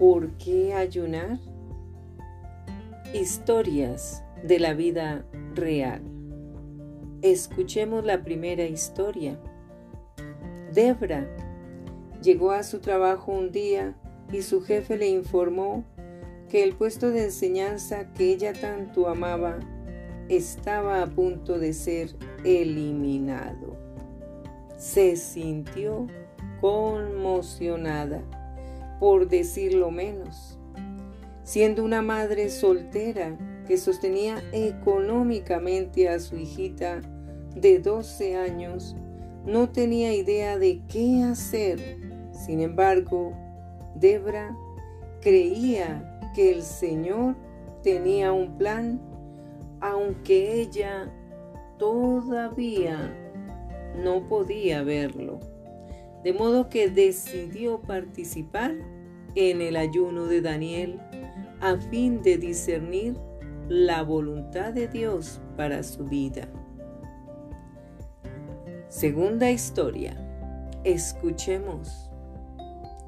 ¿Por qué ayunar? Historias de la vida real. Escuchemos la primera historia. Debra llegó a su trabajo un día y su jefe le informó que el puesto de enseñanza que ella tanto amaba estaba a punto de ser eliminado. Se sintió conmocionada, por decirlo menos. Siendo una madre soltera que sostenía económicamente a su hijita de 12 años, no tenía idea de qué hacer. Sin embargo, Debra creía que el Señor tenía un plan, aunque ella todavía no podía verlo. De modo que decidió participar en el ayuno de Daniel a fin de discernir la voluntad de Dios para su vida. Segunda historia. Escuchemos.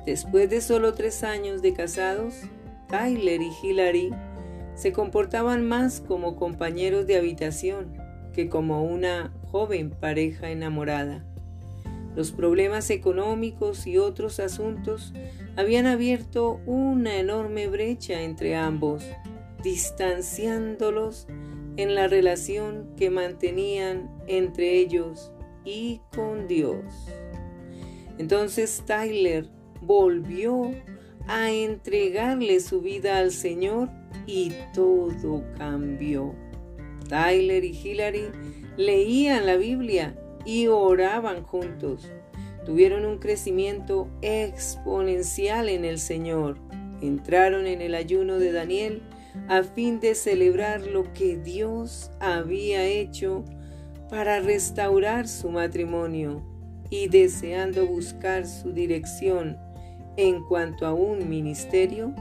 Después de solo tres años de casados, Tyler y Hillary se comportaban más como compañeros de habitación que como una joven pareja enamorada. Los problemas económicos y otros asuntos habían abierto una enorme brecha entre ambos, distanciándolos en la relación que mantenían entre ellos y con Dios. Entonces Tyler volvió a entregarle su vida al Señor y todo cambió. Tyler y Hillary leían la Biblia y oraban juntos. Tuvieron un crecimiento exponencial en el Señor. Entraron en el ayuno de Daniel a fin de celebrar lo que Dios había hecho para restaurar su matrimonio y deseando buscar su dirección en cuanto a un ministerio,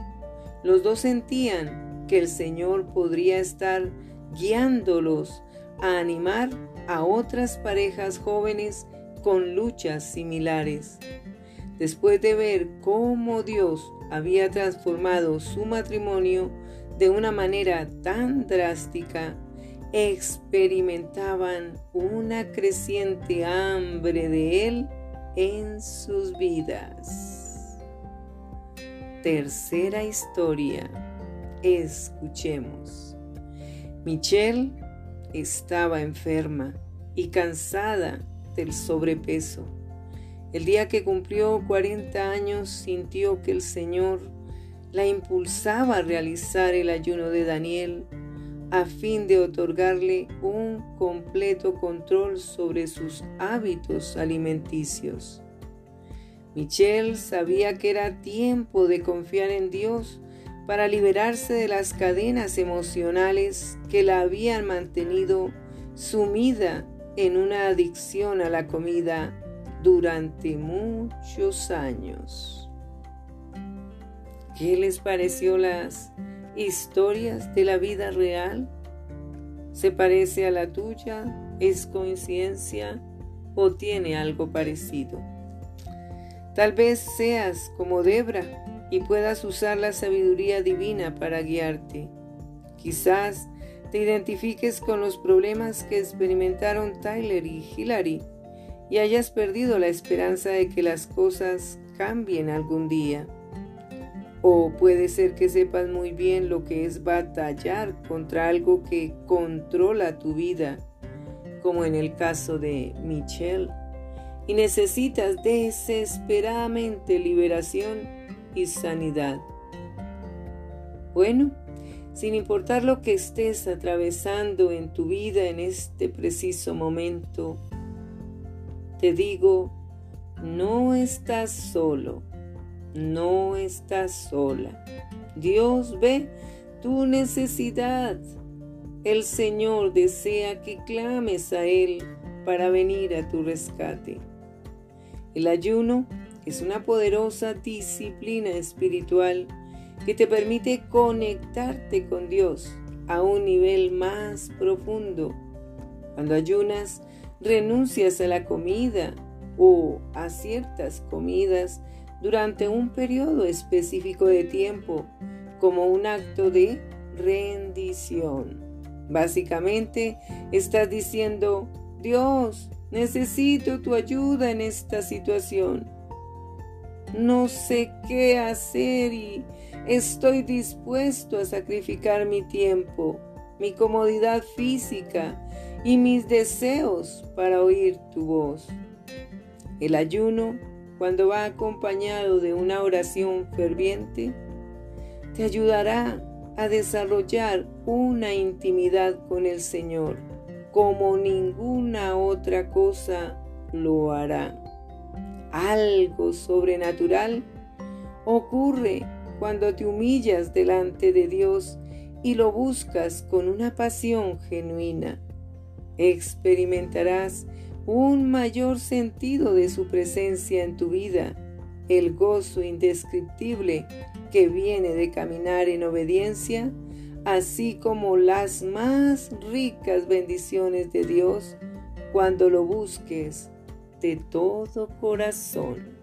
los dos sentían que el Señor podría estar guiándolos a animar a otras parejas jóvenes con luchas similares. Después de ver cómo Dios había transformado su matrimonio de una manera tan drástica, experimentaban una creciente hambre de Él en sus vidas. Tercera historia. Escuchemos. Michelle estaba enferma y cansada del sobrepeso. El día que cumplió 40 años sintió que el Señor la impulsaba a realizar el ayuno de Daniel a fin de otorgarle un completo control sobre sus hábitos alimenticios. Michelle sabía que era tiempo de confiar en Dios para liberarse de las cadenas emocionales que la habían mantenido sumida en una adicción a la comida durante muchos años. ¿Qué les pareció las historias de la vida real? ¿Se parece a la tuya? ¿Es coincidencia o tiene algo parecido? Tal vez seas como Debra y puedas usar la sabiduría divina para guiarte. Quizás te identifiques con los problemas que experimentaron Tyler y Hillary y hayas perdido la esperanza de que las cosas cambien algún día. O puede ser que sepas muy bien lo que es batallar contra algo que controla tu vida, como en el caso de Michelle, y necesitas desesperadamente liberación y sanidad. Bueno, sin importar lo que estés atravesando en tu vida en este preciso momento, te digo, no estás solo, no estás sola. Dios ve tu necesidad. El Señor desea que clames a Él para venir a tu rescate. El ayuno es una poderosa disciplina espiritual que te permite conectarte con Dios a un nivel más profundo. Cuando ayunas, renuncias a la comida o a ciertas comidas durante un periodo específico de tiempo como un acto de rendición. Básicamente estás diciendo, Dios, necesito tu ayuda en esta situación. No sé qué hacer y estoy dispuesto a sacrificar mi tiempo, mi comodidad física y mis deseos para oír tu voz. El ayuno, cuando va acompañado de una oración ferviente, te ayudará a desarrollar una intimidad con el Señor como ninguna otra cosa lo hará. Algo sobrenatural ocurre cuando te humillas delante de Dios y lo buscas con una pasión genuina. Experimentarás un mayor sentido de su presencia en tu vida, el gozo indescriptible que viene de caminar en obediencia, así como las más ricas bendiciones de Dios cuando lo busques de todo corazón.